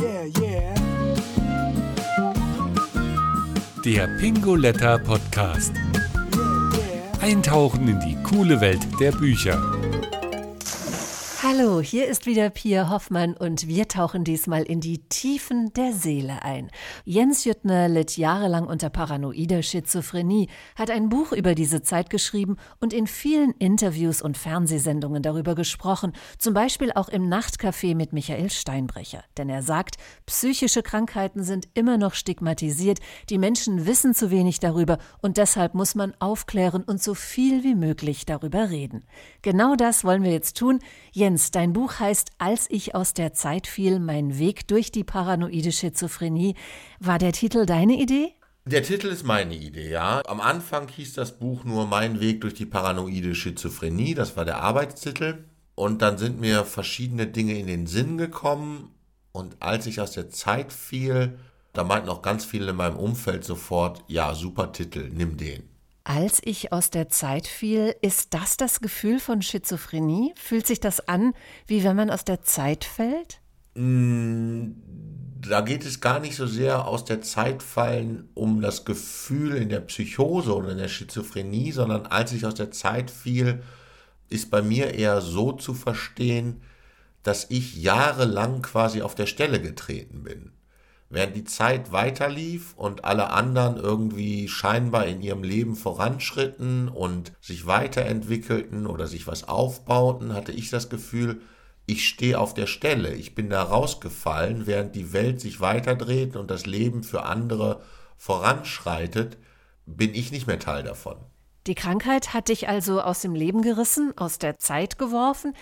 Yeah, yeah. Der Pingoletta Podcast. Eintauchen in die coole Welt der Bücher. Hallo, hier ist wieder Pia Hoffmann und wir tauchen diesmal in die Tiefen der Seele ein. Jens Jüttner litt jahrelang unter paranoider Schizophrenie, hat ein Buch über diese Zeit geschrieben und in vielen Interviews und Fernsehsendungen darüber gesprochen, zum Beispiel auch im Nachtcafé mit Michael Steinbrecher. Denn er sagt, psychische Krankheiten sind immer noch stigmatisiert, die Menschen wissen zu wenig darüber und deshalb muss man aufklären und so viel wie möglich darüber reden. Genau das wollen wir jetzt tun. Jens Jens, dein Buch heißt Als ich aus der Zeit fiel, mein Weg durch die paranoide Schizophrenie. War der Titel deine Idee? Der Titel ist meine Idee, ja. Am Anfang hieß das Buch nur Mein Weg durch die paranoide Schizophrenie, das war der Arbeitstitel. Und dann sind mir verschiedene Dinge in den Sinn gekommen. Und als ich aus der Zeit fiel, da meinten auch ganz viele in meinem Umfeld sofort, ja, super Titel, nimm den. Als ich aus der Zeit fiel, ist das das Gefühl von Schizophrenie? Fühlt sich das an, wie wenn man aus der Zeit fällt? Mm, da geht es gar nicht so sehr aus der Zeit fallen um das Gefühl in der Psychose oder in der Schizophrenie, sondern als ich aus der Zeit fiel, ist bei mir eher so zu verstehen, dass ich jahrelang quasi auf der Stelle getreten bin. Während die Zeit weiterlief und alle anderen irgendwie scheinbar in ihrem Leben voranschritten und sich weiterentwickelten oder sich was aufbauten, hatte ich das Gefühl, ich stehe auf der Stelle, ich bin da rausgefallen, während die Welt sich weiterdreht und das Leben für andere voranschreitet, bin ich nicht mehr Teil davon. Die Krankheit hat dich also aus dem Leben gerissen, aus der Zeit geworfen.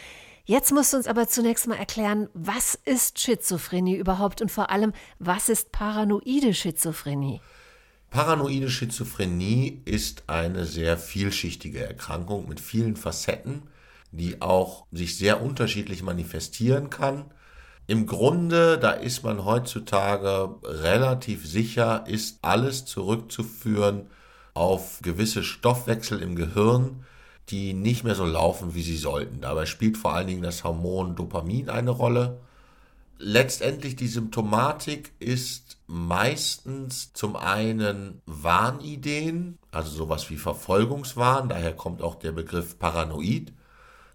Jetzt musst du uns aber zunächst mal erklären, was ist Schizophrenie überhaupt und vor allem, was ist paranoide Schizophrenie? Paranoide Schizophrenie ist eine sehr vielschichtige Erkrankung mit vielen Facetten, die auch sich sehr unterschiedlich manifestieren kann. Im Grunde, da ist man heutzutage relativ sicher, ist alles zurückzuführen auf gewisse Stoffwechsel im Gehirn, die nicht mehr so laufen, wie sie sollten. Dabei spielt vor allen Dingen das Hormon Dopamin eine Rolle. Letztendlich die Symptomatik ist meistens zum einen Wahnideen, also sowas wie Verfolgungswahn, daher kommt auch der Begriff Paranoid.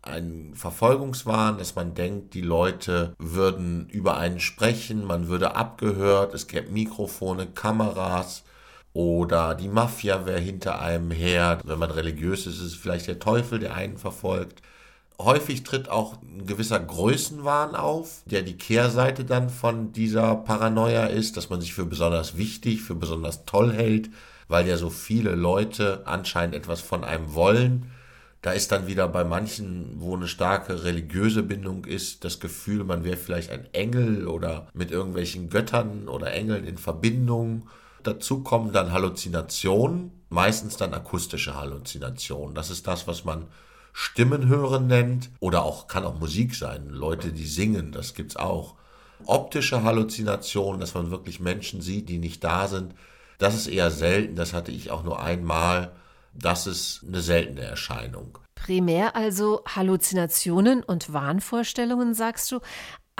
Ein Verfolgungswahn, dass man denkt, die Leute würden über einen sprechen, man würde abgehört, es gäbe Mikrofone, Kameras, oder die Mafia wäre hinter einem her. Wenn man religiös ist, ist es vielleicht der Teufel, der einen verfolgt. Häufig tritt auch ein gewisser Größenwahn auf, der die Kehrseite dann von dieser Paranoia ist, dass man sich für besonders wichtig, für besonders toll hält, weil ja so viele Leute anscheinend etwas von einem wollen. Da ist dann wieder bei manchen, wo eine starke religiöse Bindung ist, das Gefühl, man wäre vielleicht ein Engel oder mit irgendwelchen Göttern oder Engeln in Verbindung. Dazu kommen dann Halluzinationen, meistens dann akustische Halluzinationen. Das ist das, was man Stimmen hören nennt oder auch kann auch Musik sein. Leute, die singen, das gibt's auch. Optische Halluzinationen, dass man wirklich Menschen sieht, die nicht da sind, das ist eher selten. Das hatte ich auch nur einmal. Das ist eine seltene Erscheinung. Primär also Halluzinationen und Wahnvorstellungen, sagst du.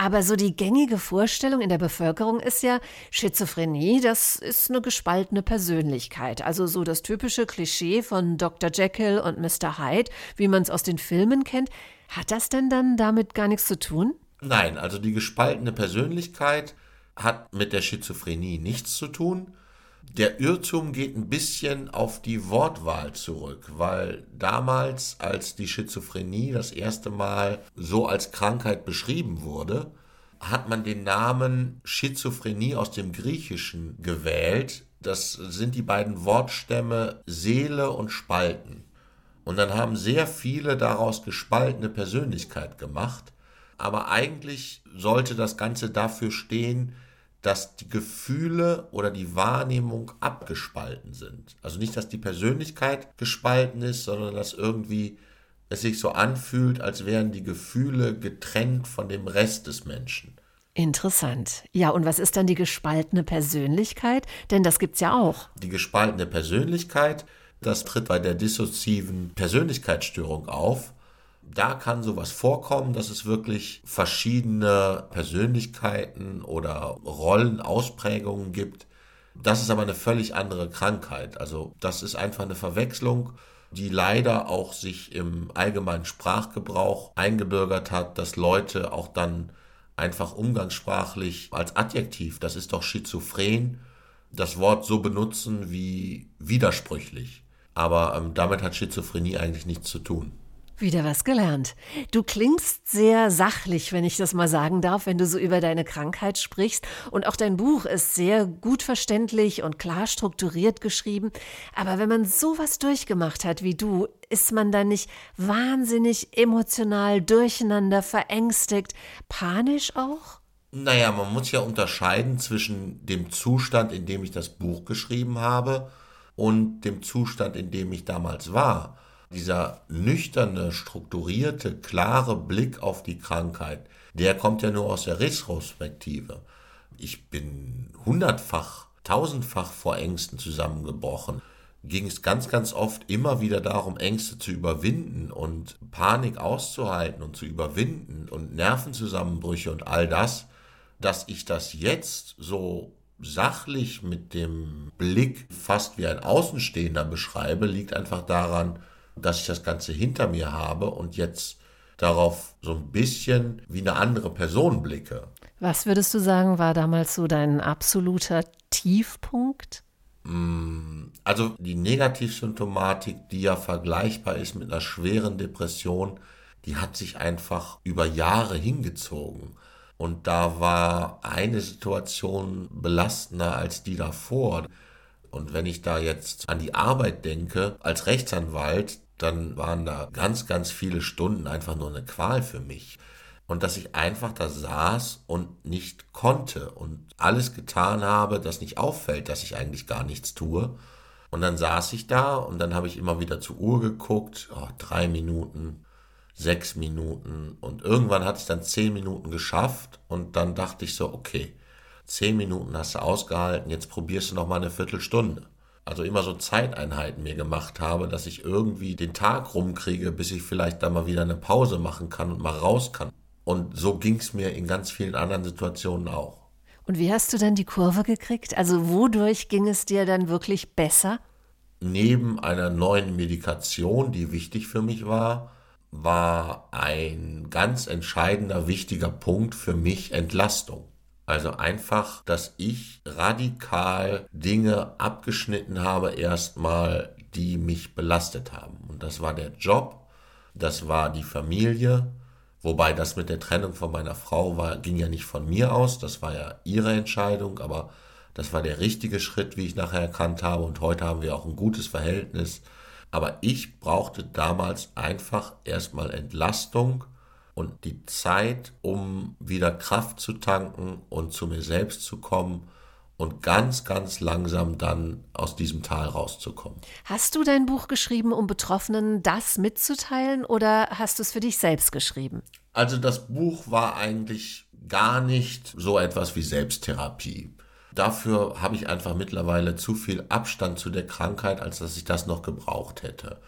Aber so die gängige Vorstellung in der Bevölkerung ist ja, Schizophrenie, das ist eine gespaltene Persönlichkeit. Also so das typische Klischee von Dr. Jekyll und Mr. Hyde, wie man es aus den Filmen kennt. Hat das denn dann damit gar nichts zu tun? Nein, also die gespaltene Persönlichkeit hat mit der Schizophrenie nichts zu tun. Der Irrtum geht ein bisschen auf die Wortwahl zurück, weil damals, als die Schizophrenie das erste Mal so als Krankheit beschrieben wurde, hat man den Namen Schizophrenie aus dem Griechischen gewählt. Das sind die beiden Wortstämme Seele und Spalten. Und dann haben sehr viele daraus gespaltene Persönlichkeit gemacht. Aber eigentlich sollte das Ganze dafür stehen, dass die Gefühle oder die Wahrnehmung abgespalten sind. Also nicht, dass die Persönlichkeit gespalten ist, sondern dass irgendwie es sich so anfühlt, als wären die Gefühle getrennt von dem Rest des Menschen. Interessant. Ja, und was ist dann die gespaltene Persönlichkeit? Denn das gibt's ja auch. Die gespaltene Persönlichkeit, das tritt bei der dissoziativen Persönlichkeitsstörung auf. Da kann sowas vorkommen, dass es wirklich verschiedene Persönlichkeiten oder Rollenausprägungen gibt. Das ist aber eine völlig andere Krankheit. Also das ist einfach eine Verwechslung, die leider auch sich im allgemeinen Sprachgebrauch eingebürgert hat, dass Leute auch dann einfach umgangssprachlich als Adjektiv, das ist doch schizophren, das Wort so benutzen wie widersprüchlich. Aber ähm, damit hat Schizophrenie eigentlich nichts zu tun. Wieder was gelernt. Du klingst sehr sachlich, wenn ich das mal sagen darf, wenn du so über deine Krankheit sprichst. Und auch dein Buch ist sehr gut verständlich und klar strukturiert geschrieben. Aber wenn man sowas durchgemacht hat wie du, ist man dann nicht wahnsinnig emotional durcheinander, verängstigt, panisch auch? Naja, man muss ja unterscheiden zwischen dem Zustand, in dem ich das Buch geschrieben habe und dem Zustand, in dem ich damals war. Dieser nüchterne, strukturierte, klare Blick auf die Krankheit, der kommt ja nur aus der Retrospektive. Ich bin hundertfach, tausendfach vor Ängsten zusammengebrochen. Ging es ganz, ganz oft immer wieder darum, Ängste zu überwinden und Panik auszuhalten und zu überwinden und Nervenzusammenbrüche und all das, dass ich das jetzt so sachlich mit dem Blick fast wie ein Außenstehender beschreibe, liegt einfach daran, dass ich das Ganze hinter mir habe und jetzt darauf so ein bisschen wie eine andere Person blicke. Was würdest du sagen, war damals so dein absoluter Tiefpunkt? Mm, also die Negativsymptomatik, die ja vergleichbar ist mit einer schweren Depression, die hat sich einfach über Jahre hingezogen. Und da war eine Situation belastender als die davor. Und wenn ich da jetzt an die Arbeit denke, als Rechtsanwalt, dann waren da ganz, ganz viele Stunden einfach nur eine Qual für mich. Und dass ich einfach da saß und nicht konnte und alles getan habe, das nicht auffällt, dass ich eigentlich gar nichts tue. Und dann saß ich da und dann habe ich immer wieder zur Uhr geguckt, oh, drei Minuten, sechs Minuten und irgendwann hat es dann zehn Minuten geschafft und dann dachte ich so, okay, zehn Minuten hast du ausgehalten, jetzt probierst du noch mal eine Viertelstunde also immer so Zeiteinheiten mir gemacht habe, dass ich irgendwie den Tag rumkriege, bis ich vielleicht da mal wieder eine Pause machen kann und mal raus kann. Und so ging es mir in ganz vielen anderen Situationen auch. Und wie hast du dann die Kurve gekriegt? Also wodurch ging es dir dann wirklich besser? Neben einer neuen Medikation, die wichtig für mich war, war ein ganz entscheidender, wichtiger Punkt für mich Entlastung. Also einfach, dass ich radikal Dinge abgeschnitten habe, erstmal, die mich belastet haben. Und das war der Job, das war die Familie, wobei das mit der Trennung von meiner Frau war, ging ja nicht von mir aus, das war ja ihre Entscheidung, aber das war der richtige Schritt, wie ich nachher erkannt habe. Und heute haben wir auch ein gutes Verhältnis. Aber ich brauchte damals einfach erstmal Entlastung und die Zeit, um wieder Kraft zu tanken und zu mir selbst zu kommen und ganz, ganz langsam dann aus diesem Tal rauszukommen. Hast du dein Buch geschrieben, um Betroffenen das mitzuteilen oder hast du es für dich selbst geschrieben? Also das Buch war eigentlich gar nicht so etwas wie Selbsttherapie. Dafür habe ich einfach mittlerweile zu viel Abstand zu der Krankheit, als dass ich das noch gebraucht hätte.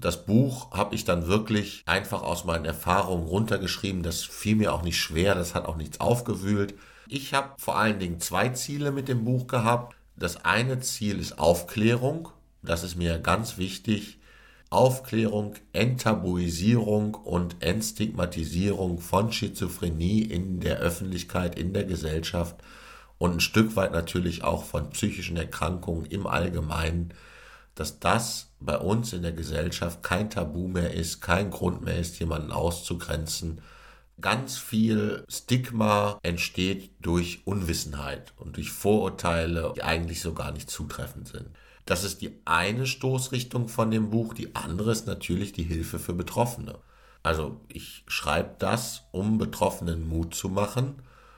Das Buch habe ich dann wirklich einfach aus meinen Erfahrungen runtergeschrieben. Das fiel mir auch nicht schwer, das hat auch nichts aufgewühlt. Ich habe vor allen Dingen zwei Ziele mit dem Buch gehabt. Das eine Ziel ist Aufklärung. Das ist mir ganz wichtig. Aufklärung, Enttabuisierung und Entstigmatisierung von Schizophrenie in der Öffentlichkeit, in der Gesellschaft und ein Stück weit natürlich auch von psychischen Erkrankungen im Allgemeinen dass das bei uns in der Gesellschaft kein Tabu mehr ist, kein Grund mehr ist, jemanden auszugrenzen. Ganz viel Stigma entsteht durch Unwissenheit und durch Vorurteile, die eigentlich so gar nicht zutreffend sind. Das ist die eine Stoßrichtung von dem Buch. Die andere ist natürlich die Hilfe für Betroffene. Also ich schreibe das, um Betroffenen Mut zu machen,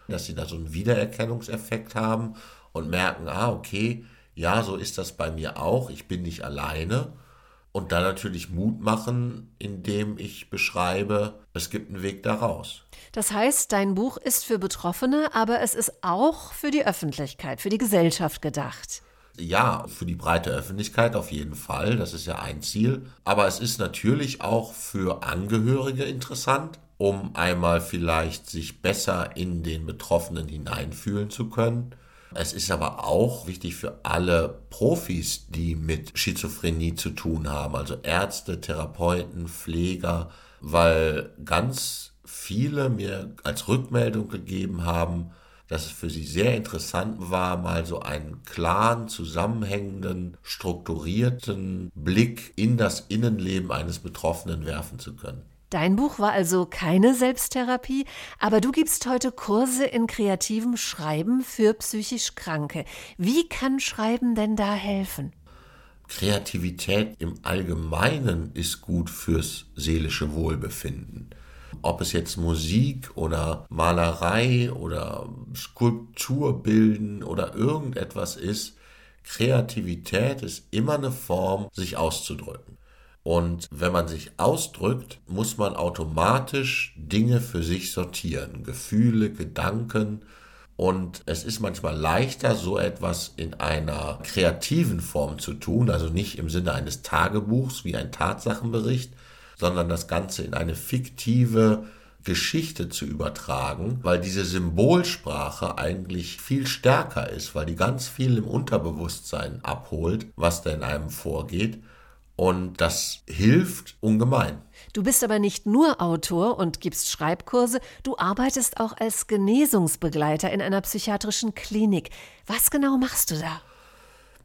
dass sie da so einen Wiedererkennungseffekt haben und merken, ah, okay, ja, so ist das bei mir auch, ich bin nicht alleine. Und dann natürlich Mut machen, indem ich beschreibe, es gibt einen Weg daraus. Das heißt, dein Buch ist für Betroffene, aber es ist auch für die Öffentlichkeit, für die Gesellschaft gedacht. Ja, für die breite Öffentlichkeit auf jeden Fall, das ist ja ein Ziel. Aber es ist natürlich auch für Angehörige interessant, um einmal vielleicht sich besser in den Betroffenen hineinfühlen zu können. Es ist aber auch wichtig für alle Profis, die mit Schizophrenie zu tun haben, also Ärzte, Therapeuten, Pfleger, weil ganz viele mir als Rückmeldung gegeben haben, dass es für sie sehr interessant war, mal so einen klaren, zusammenhängenden, strukturierten Blick in das Innenleben eines Betroffenen werfen zu können. Dein Buch war also keine Selbsttherapie, aber du gibst heute Kurse in kreativem Schreiben für psychisch Kranke. Wie kann Schreiben denn da helfen? Kreativität im Allgemeinen ist gut fürs seelische Wohlbefinden. Ob es jetzt Musik oder Malerei oder Skulptur bilden oder irgendetwas ist, Kreativität ist immer eine Form, sich auszudrücken. Und wenn man sich ausdrückt, muss man automatisch Dinge für sich sortieren, Gefühle, Gedanken. Und es ist manchmal leichter, so etwas in einer kreativen Form zu tun, also nicht im Sinne eines Tagebuchs wie ein Tatsachenbericht, sondern das Ganze in eine fiktive Geschichte zu übertragen, weil diese Symbolsprache eigentlich viel stärker ist, weil die ganz viel im Unterbewusstsein abholt, was da in einem vorgeht. Und das hilft ungemein. Du bist aber nicht nur Autor und gibst Schreibkurse, du arbeitest auch als Genesungsbegleiter in einer psychiatrischen Klinik. Was genau machst du da?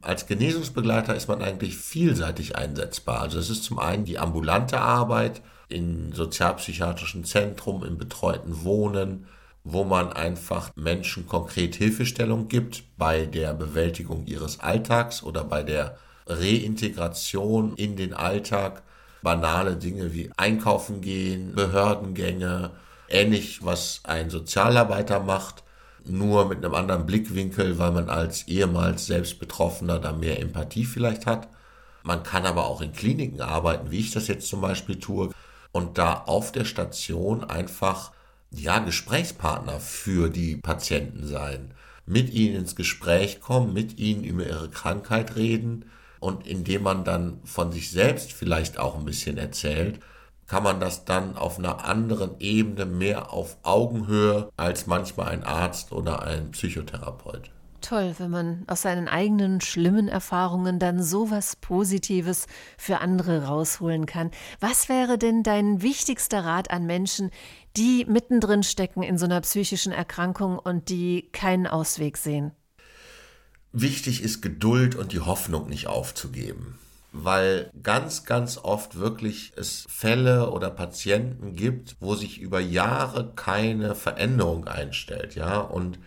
Als Genesungsbegleiter ist man eigentlich vielseitig einsetzbar. Also es ist zum einen die ambulante Arbeit in sozialpsychiatrischen Zentren, im betreuten Wohnen, wo man einfach Menschen konkret Hilfestellung gibt bei der Bewältigung ihres Alltags oder bei der Reintegration in den Alltag, banale Dinge wie einkaufen gehen, Behördengänge, ähnlich was ein Sozialarbeiter macht, nur mit einem anderen Blickwinkel, weil man als ehemals selbst Betroffener da mehr Empathie vielleicht hat. Man kann aber auch in Kliniken arbeiten, wie ich das jetzt zum Beispiel tue, und da auf der Station einfach ja Gesprächspartner für die Patienten sein, mit ihnen ins Gespräch kommen, mit ihnen über ihre Krankheit reden, und indem man dann von sich selbst vielleicht auch ein bisschen erzählt, kann man das dann auf einer anderen Ebene mehr auf Augenhöhe als manchmal ein Arzt oder ein Psychotherapeut. Toll, wenn man aus seinen eigenen schlimmen Erfahrungen dann so was Positives für andere rausholen kann. Was wäre denn dein wichtigster Rat an Menschen, die mittendrin stecken in so einer psychischen Erkrankung und die keinen Ausweg sehen? Wichtig ist Geduld und die Hoffnung nicht aufzugeben, weil ganz, ganz oft wirklich es Fälle oder Patienten gibt, wo sich über Jahre keine Veränderung einstellt, ja, und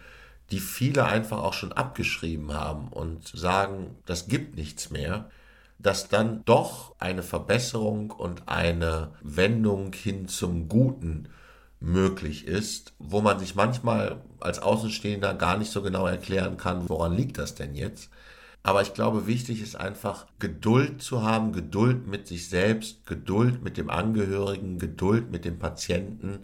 die viele einfach auch schon abgeschrieben haben und sagen, das gibt nichts mehr, dass dann doch eine Verbesserung und eine Wendung hin zum Guten möglich ist, wo man sich manchmal als Außenstehender gar nicht so genau erklären kann, woran liegt das denn jetzt. Aber ich glaube, wichtig ist einfach Geduld zu haben, Geduld mit sich selbst, Geduld mit dem Angehörigen, Geduld mit dem Patienten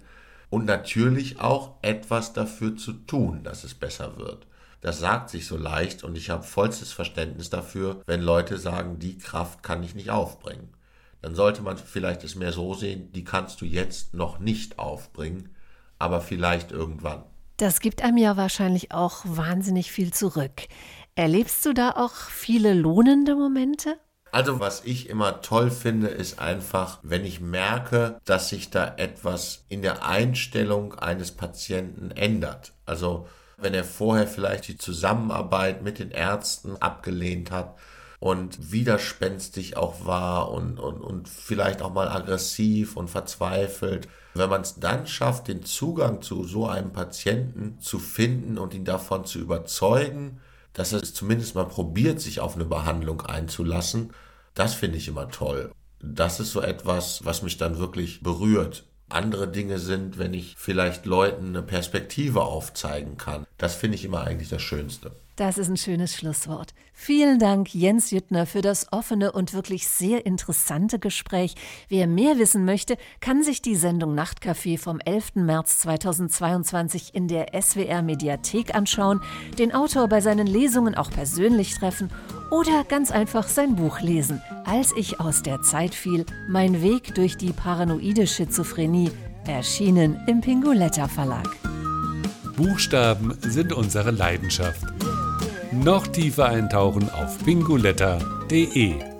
und natürlich auch etwas dafür zu tun, dass es besser wird. Das sagt sich so leicht und ich habe vollstes Verständnis dafür, wenn Leute sagen, die Kraft kann ich nicht aufbringen dann sollte man vielleicht es mehr so sehen, die kannst du jetzt noch nicht aufbringen, aber vielleicht irgendwann. Das gibt einem ja wahrscheinlich auch wahnsinnig viel zurück. Erlebst du da auch viele lohnende Momente? Also was ich immer toll finde, ist einfach, wenn ich merke, dass sich da etwas in der Einstellung eines Patienten ändert. Also wenn er vorher vielleicht die Zusammenarbeit mit den Ärzten abgelehnt hat und widerspenstig auch war und, und, und vielleicht auch mal aggressiv und verzweifelt. Wenn man es dann schafft, den Zugang zu so einem Patienten zu finden und ihn davon zu überzeugen, dass er es zumindest mal probiert, sich auf eine Behandlung einzulassen, das finde ich immer toll. Das ist so etwas, was mich dann wirklich berührt. Andere Dinge sind, wenn ich vielleicht Leuten eine Perspektive aufzeigen kann. Das finde ich immer eigentlich das Schönste. Das ist ein schönes Schlusswort. Vielen Dank, Jens Jüttner, für das offene und wirklich sehr interessante Gespräch. Wer mehr wissen möchte, kann sich die Sendung Nachtcafé vom 11. März 2022 in der SWR Mediathek anschauen, den Autor bei seinen Lesungen auch persönlich treffen oder ganz einfach sein Buch lesen. Als ich aus der Zeit fiel, mein Weg durch die paranoide Schizophrenie, erschienen im Pinguletta Verlag. Buchstaben sind unsere Leidenschaft. Noch tiefer eintauchen auf pinguletta.de